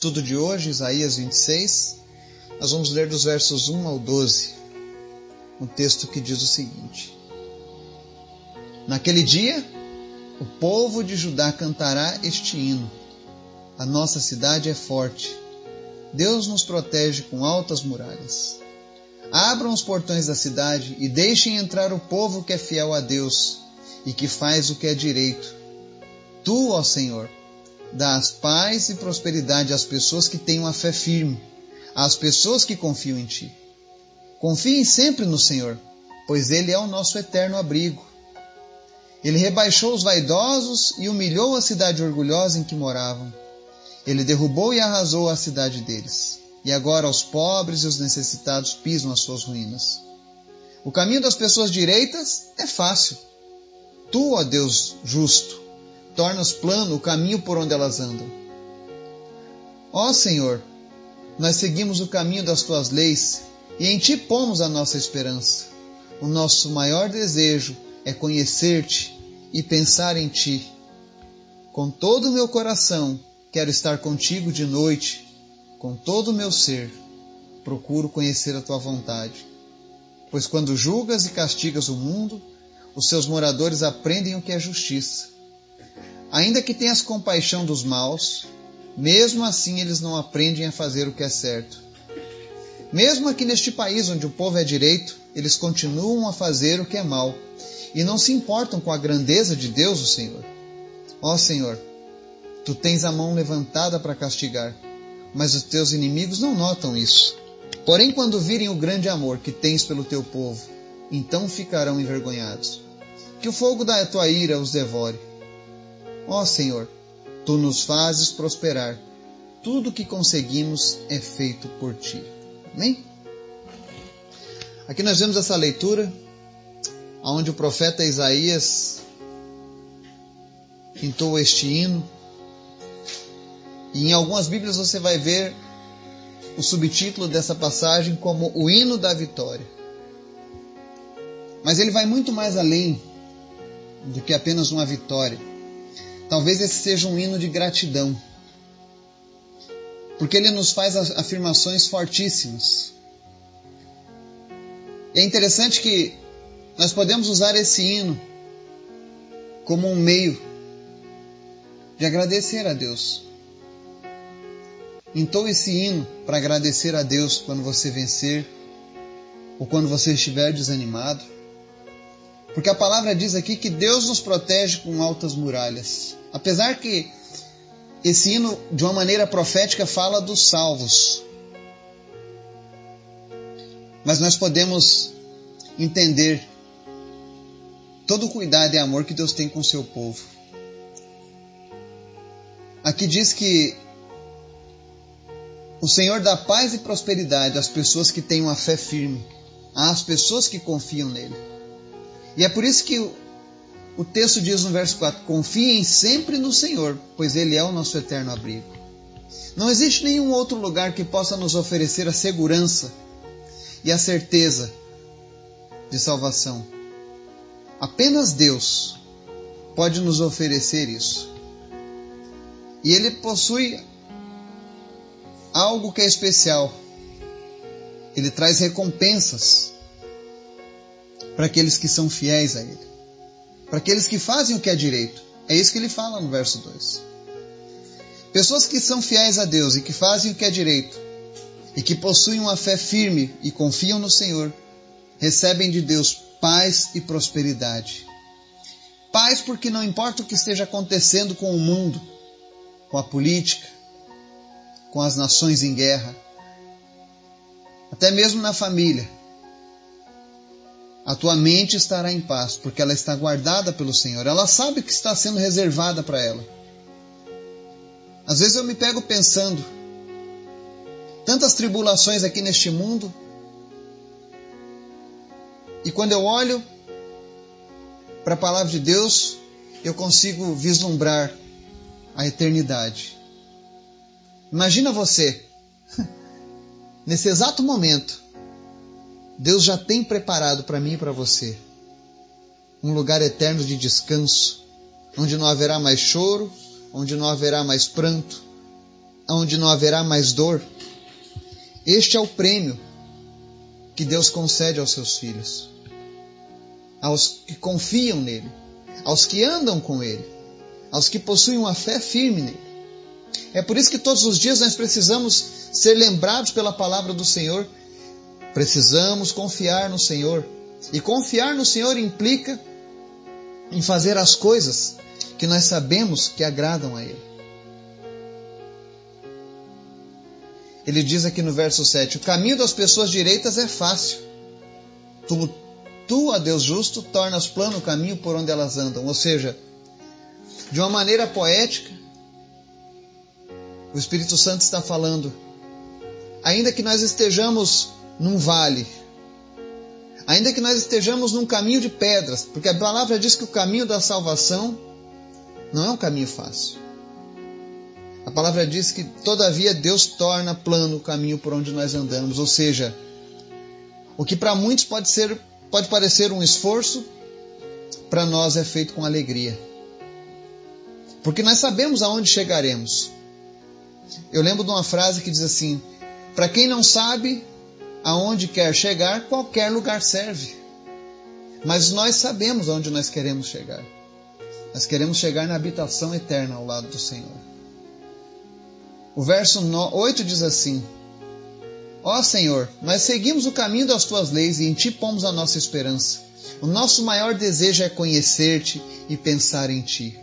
Tudo de hoje, Isaías 26, nós vamos ler dos versos 1 ao 12, um texto que diz o seguinte: Naquele dia, o povo de Judá cantará este hino: A nossa cidade é forte. Deus nos protege com altas muralhas. Abram os portões da cidade e deixem entrar o povo que é fiel a Deus e que faz o que é direito. Tu, ó Senhor, dás paz e prosperidade às pessoas que têm uma fé firme, às pessoas que confiam em Ti. Confiem sempre no Senhor, pois Ele é o nosso eterno abrigo. Ele rebaixou os vaidosos e humilhou a cidade orgulhosa em que moravam. Ele derrubou e arrasou a cidade deles. E agora os pobres e os necessitados pisam as suas ruínas. O caminho das pessoas direitas é fácil. Tu, ó Deus justo, tornas plano o caminho por onde elas andam. Ó Senhor, nós seguimos o caminho das tuas leis e em ti pomos a nossa esperança. O nosso maior desejo é conhecer-te e pensar em ti. Com todo o meu coração, quero estar contigo de noite, com todo o meu ser, procuro conhecer a tua vontade. Pois quando julgas e castigas o mundo, os seus moradores aprendem o que é justiça. Ainda que tenhas compaixão dos maus, mesmo assim eles não aprendem a fazer o que é certo. Mesmo aqui neste país onde o povo é direito, eles continuam a fazer o que é mal e não se importam com a grandeza de Deus, o Senhor. Ó Senhor, tu tens a mão levantada para castigar, mas os teus inimigos não notam isso. Porém, quando virem o grande amor que tens pelo teu povo, então ficarão envergonhados. Que o fogo da tua ira os devore Ó Senhor, tu nos fazes prosperar. Tudo que conseguimos é feito por ti. Amém? Aqui nós vemos essa leitura onde o profeta Isaías pintou este hino. E em algumas Bíblias você vai ver o subtítulo dessa passagem como o hino da vitória. Mas ele vai muito mais além do que apenas uma vitória. Talvez esse seja um hino de gratidão, porque ele nos faz afirmações fortíssimas. É interessante que nós podemos usar esse hino como um meio de agradecer a Deus. Entoe esse hino para agradecer a Deus quando você vencer ou quando você estiver desanimado. Porque a palavra diz aqui que Deus nos protege com altas muralhas. Apesar que esse hino, de uma maneira profética, fala dos salvos. Mas nós podemos entender todo o cuidado e amor que Deus tem com o seu povo. Aqui diz que o Senhor dá paz e prosperidade às pessoas que têm uma fé firme, às pessoas que confiam nele. E é por isso que o texto diz no verso 4: Confiem sempre no Senhor, pois Ele é o nosso eterno abrigo. Não existe nenhum outro lugar que possa nos oferecer a segurança e a certeza de salvação. Apenas Deus pode nos oferecer isso. E Ele possui algo que é especial. Ele traz recompensas para aqueles que são fiéis a Ele para aqueles que fazem o que é direito. É isso que ele fala no verso 2. Pessoas que são fiéis a Deus e que fazem o que é direito, e que possuem uma fé firme e confiam no Senhor, recebem de Deus paz e prosperidade. Paz porque não importa o que esteja acontecendo com o mundo, com a política, com as nações em guerra, até mesmo na família, a tua mente estará em paz, porque ela está guardada pelo Senhor. Ela sabe que está sendo reservada para ela. Às vezes eu me pego pensando, tantas tribulações aqui neste mundo, e quando eu olho para a palavra de Deus, eu consigo vislumbrar a eternidade. Imagina você, nesse exato momento, Deus já tem preparado para mim e para você um lugar eterno de descanso, onde não haverá mais choro, onde não haverá mais pranto, onde não haverá mais dor. Este é o prêmio que Deus concede aos seus filhos, aos que confiam nele, aos que andam com ele, aos que possuem uma fé firme nele. É por isso que todos os dias nós precisamos ser lembrados pela palavra do Senhor. Precisamos confiar no Senhor. E confiar no Senhor implica em fazer as coisas que nós sabemos que agradam a Ele. Ele diz aqui no verso 7: O caminho das pessoas direitas é fácil. Tu, tu, a Deus justo, tornas plano o caminho por onde elas andam. Ou seja, de uma maneira poética, o Espírito Santo está falando, ainda que nós estejamos num vale, ainda que nós estejamos num caminho de pedras, porque a palavra diz que o caminho da salvação não é um caminho fácil. A palavra diz que, todavia, Deus torna plano o caminho por onde nós andamos, ou seja, o que para muitos pode ser pode parecer um esforço, para nós é feito com alegria. Porque nós sabemos aonde chegaremos. Eu lembro de uma frase que diz assim: Para quem não sabe aonde quer chegar, qualquer lugar serve. Mas nós sabemos aonde nós queremos chegar. Nós queremos chegar na habitação eterna ao lado do Senhor. O verso 8 diz assim: Ó Senhor, nós seguimos o caminho das tuas leis e em ti pomos a nossa esperança. O nosso maior desejo é conhecer-te e pensar em ti.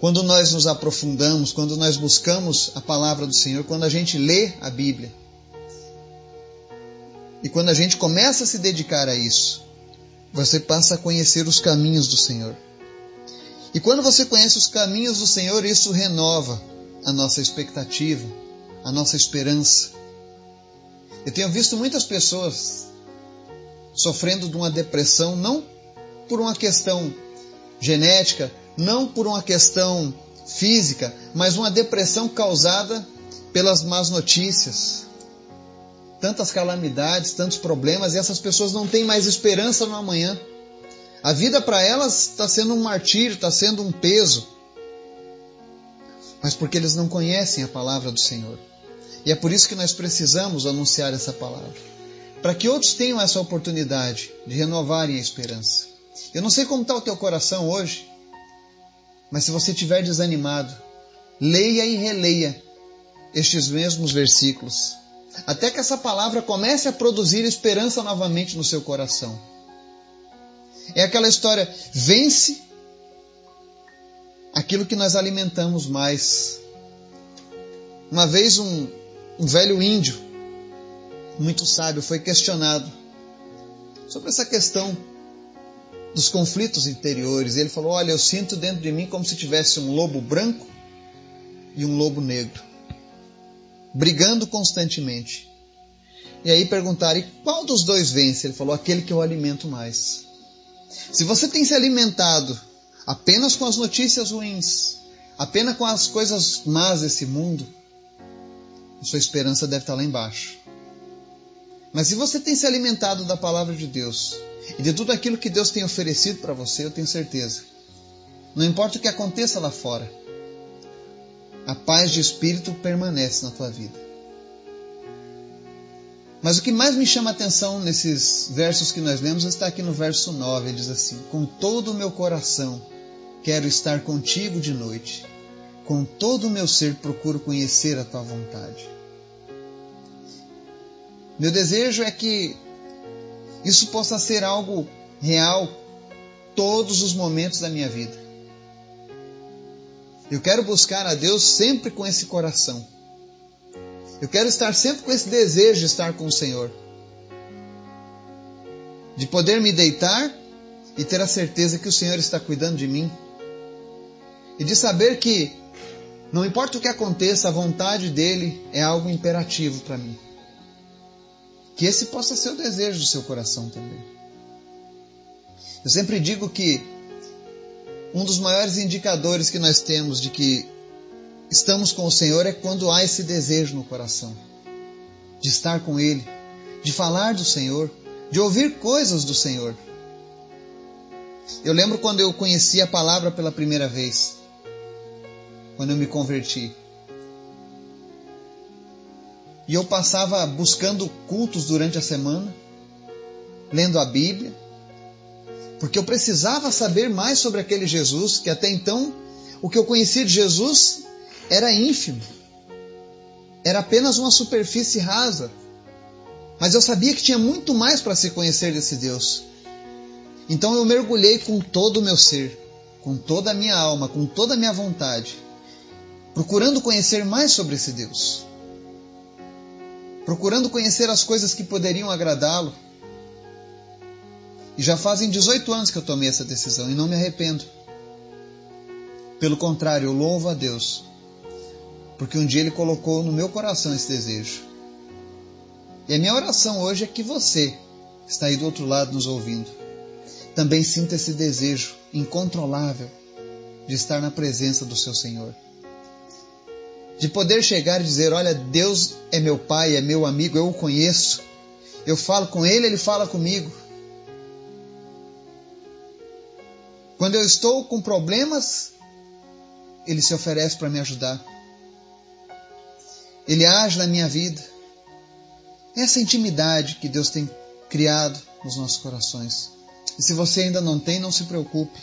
Quando nós nos aprofundamos, quando nós buscamos a palavra do Senhor, quando a gente lê a Bíblia, e quando a gente começa a se dedicar a isso, você passa a conhecer os caminhos do Senhor. E quando você conhece os caminhos do Senhor, isso renova a nossa expectativa, a nossa esperança. Eu tenho visto muitas pessoas sofrendo de uma depressão, não por uma questão genética, não por uma questão física, mas uma depressão causada pelas más notícias. Tantas calamidades, tantos problemas, e essas pessoas não têm mais esperança no amanhã. A vida para elas está sendo um martírio, está sendo um peso. Mas porque eles não conhecem a palavra do Senhor. E é por isso que nós precisamos anunciar essa palavra. Para que outros tenham essa oportunidade de renovarem a esperança. Eu não sei como está o teu coração hoje, mas se você estiver desanimado, leia e releia estes mesmos versículos, até que essa palavra comece a produzir esperança novamente no seu coração. É aquela história: vence aquilo que nós alimentamos mais. Uma vez um, um velho índio, muito sábio, foi questionado sobre essa questão dos conflitos interiores. Ele falou: Olha, eu sinto dentro de mim como se tivesse um lobo branco e um lobo negro, brigando constantemente. E aí perguntaram: e qual dos dois vence? Ele falou: aquele que eu alimento mais. Se você tem se alimentado apenas com as notícias ruins, apenas com as coisas más desse mundo, a sua esperança deve estar lá embaixo. Mas se você tem se alimentado da palavra de Deus, e de tudo aquilo que Deus tem oferecido para você, eu tenho certeza. Não importa o que aconteça lá fora, a paz de espírito permanece na tua vida. Mas o que mais me chama a atenção nesses versos que nós lemos está aqui no verso 9. Ele diz assim: Com todo o meu coração quero estar contigo de noite, com todo o meu ser procuro conhecer a tua vontade. Meu desejo é que isso possa ser algo real todos os momentos da minha vida. Eu quero buscar a Deus sempre com esse coração. Eu quero estar sempre com esse desejo de estar com o Senhor. De poder me deitar e ter a certeza que o Senhor está cuidando de mim. E de saber que, não importa o que aconteça, a vontade dele é algo imperativo para mim. Que esse possa ser o desejo do seu coração também. Eu sempre digo que um dos maiores indicadores que nós temos de que estamos com o Senhor é quando há esse desejo no coração de estar com Ele, de falar do Senhor, de ouvir coisas do Senhor. Eu lembro quando eu conheci a palavra pela primeira vez, quando eu me converti. e eu passava buscando cultos durante a semana, lendo a Bíblia, porque eu precisava saber mais sobre aquele Jesus, que até então o que eu conhecia de Jesus era ínfimo, era apenas uma superfície rasa. Mas eu sabia que tinha muito mais para se conhecer desse Deus. Então eu mergulhei com todo o meu ser, com toda a minha alma, com toda a minha vontade, procurando conhecer mais sobre esse Deus procurando conhecer as coisas que poderiam agradá-lo. Já fazem 18 anos que eu tomei essa decisão e não me arrependo. Pelo contrário, eu louvo a Deus, porque um dia Ele colocou no meu coração esse desejo. E a minha oração hoje é que você, que está aí do outro lado nos ouvindo, também sinta esse desejo incontrolável de estar na presença do seu Senhor de poder chegar e dizer: Olha, Deus é meu Pai, é meu amigo, eu o conheço, eu falo com Ele, Ele fala comigo. Quando eu estou com problemas, Ele se oferece para me ajudar. Ele age na minha vida. Essa intimidade que Deus tem criado nos nossos corações. E se você ainda não tem, não se preocupe.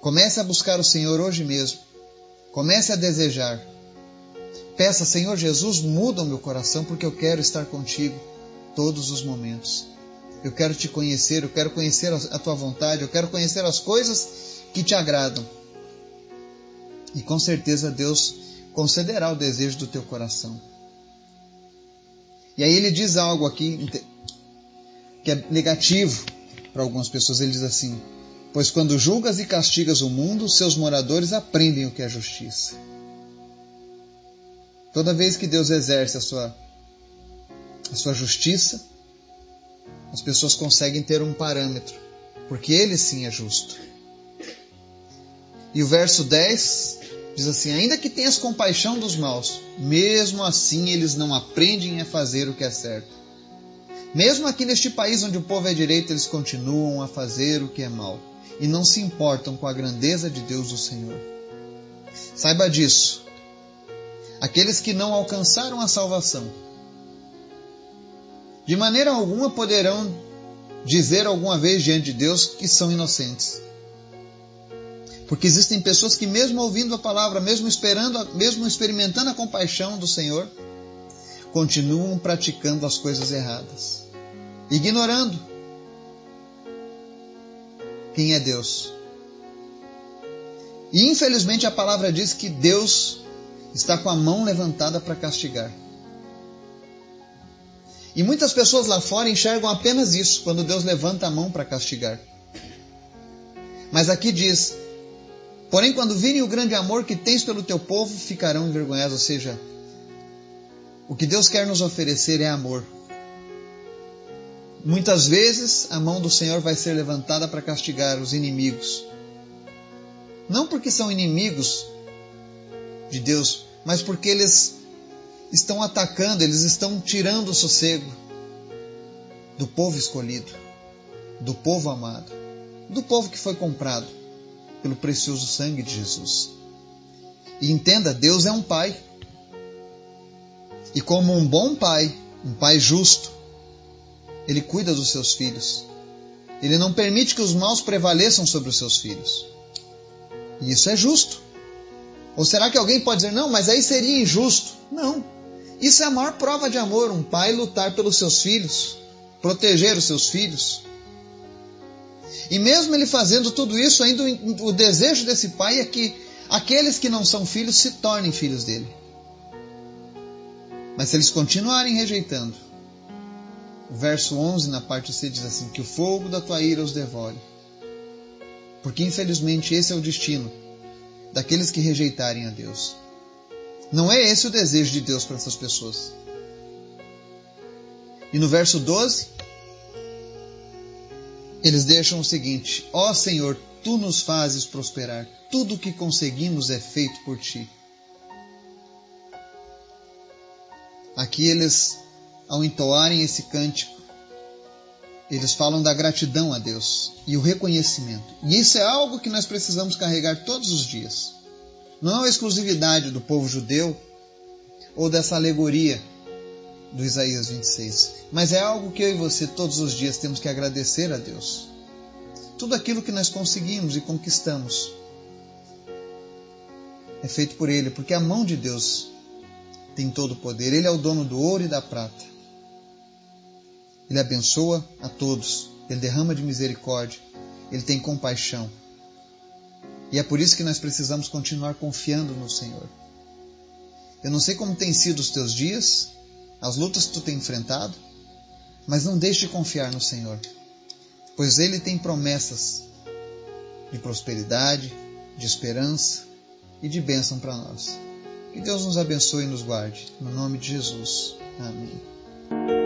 Comece a buscar o Senhor hoje mesmo. Comece a desejar. Peça, Senhor Jesus, muda o meu coração porque eu quero estar contigo todos os momentos. Eu quero te conhecer, eu quero conhecer a tua vontade, eu quero conhecer as coisas que te agradam. E com certeza Deus concederá o desejo do teu coração. E aí ele diz algo aqui que é negativo para algumas pessoas. Ele diz assim: Pois quando julgas e castigas o mundo, seus moradores aprendem o que é justiça. Toda vez que Deus exerce a sua, a sua justiça, as pessoas conseguem ter um parâmetro, porque Ele sim é justo. E o verso 10 diz assim: Ainda que tenhas compaixão dos maus, mesmo assim eles não aprendem a fazer o que é certo. Mesmo aqui neste país onde o povo é direito, eles continuam a fazer o que é mal e não se importam com a grandeza de Deus, o Senhor. Saiba disso. Aqueles que não alcançaram a salvação, de maneira alguma poderão dizer alguma vez diante de Deus que são inocentes. Porque existem pessoas que, mesmo ouvindo a palavra, mesmo esperando, mesmo experimentando a compaixão do Senhor, continuam praticando as coisas erradas, ignorando quem é Deus. E infelizmente a palavra diz que Deus está com a mão levantada para castigar. E muitas pessoas lá fora enxergam apenas isso, quando Deus levanta a mão para castigar. Mas aqui diz: Porém, quando virem o grande amor que tens pelo teu povo, ficarão envergonhados. Ou seja, o que Deus quer nos oferecer é amor. Muitas vezes a mão do Senhor vai ser levantada para castigar os inimigos. Não porque são inimigos de Deus, mas porque eles estão atacando, eles estão tirando o sossego do povo escolhido, do povo amado, do povo que foi comprado pelo precioso sangue de Jesus. E entenda, Deus é um pai. E como um bom pai, um pai justo, ele cuida dos seus filhos. Ele não permite que os maus prevaleçam sobre os seus filhos. E isso é justo. Ou será que alguém pode dizer, não, mas aí seria injusto? Não. Isso é a maior prova de amor, um pai lutar pelos seus filhos, proteger os seus filhos. E mesmo ele fazendo tudo isso, ainda o desejo desse pai é que aqueles que não são filhos se tornem filhos dele. Mas se eles continuarem rejeitando, o verso 11, na parte C, diz assim: Que o fogo da tua ira os devore. Porque infelizmente esse é o destino daqueles que rejeitarem a Deus. Não é esse o desejo de Deus para essas pessoas. E no verso 12, eles deixam o seguinte: Ó Senhor, tu nos fazes prosperar, tudo o que conseguimos é feito por ti. Aqui eles ao entoarem esse cântico, eles falam da gratidão a Deus e o reconhecimento. E isso é algo que nós precisamos carregar todos os dias. Não é uma exclusividade do povo judeu ou dessa alegoria do Isaías 26, mas é algo que eu e você todos os dias temos que agradecer a Deus. Tudo aquilo que nós conseguimos e conquistamos é feito por Ele, porque a mão de Deus tem todo o poder. Ele é o dono do ouro e da prata. Ele abençoa a todos, ele derrama de misericórdia, ele tem compaixão. E é por isso que nós precisamos continuar confiando no Senhor. Eu não sei como têm sido os teus dias, as lutas que tu tem enfrentado, mas não deixe de confiar no Senhor, pois Ele tem promessas de prosperidade, de esperança e de bênção para nós. Que Deus nos abençoe e nos guarde. No nome de Jesus. Amém.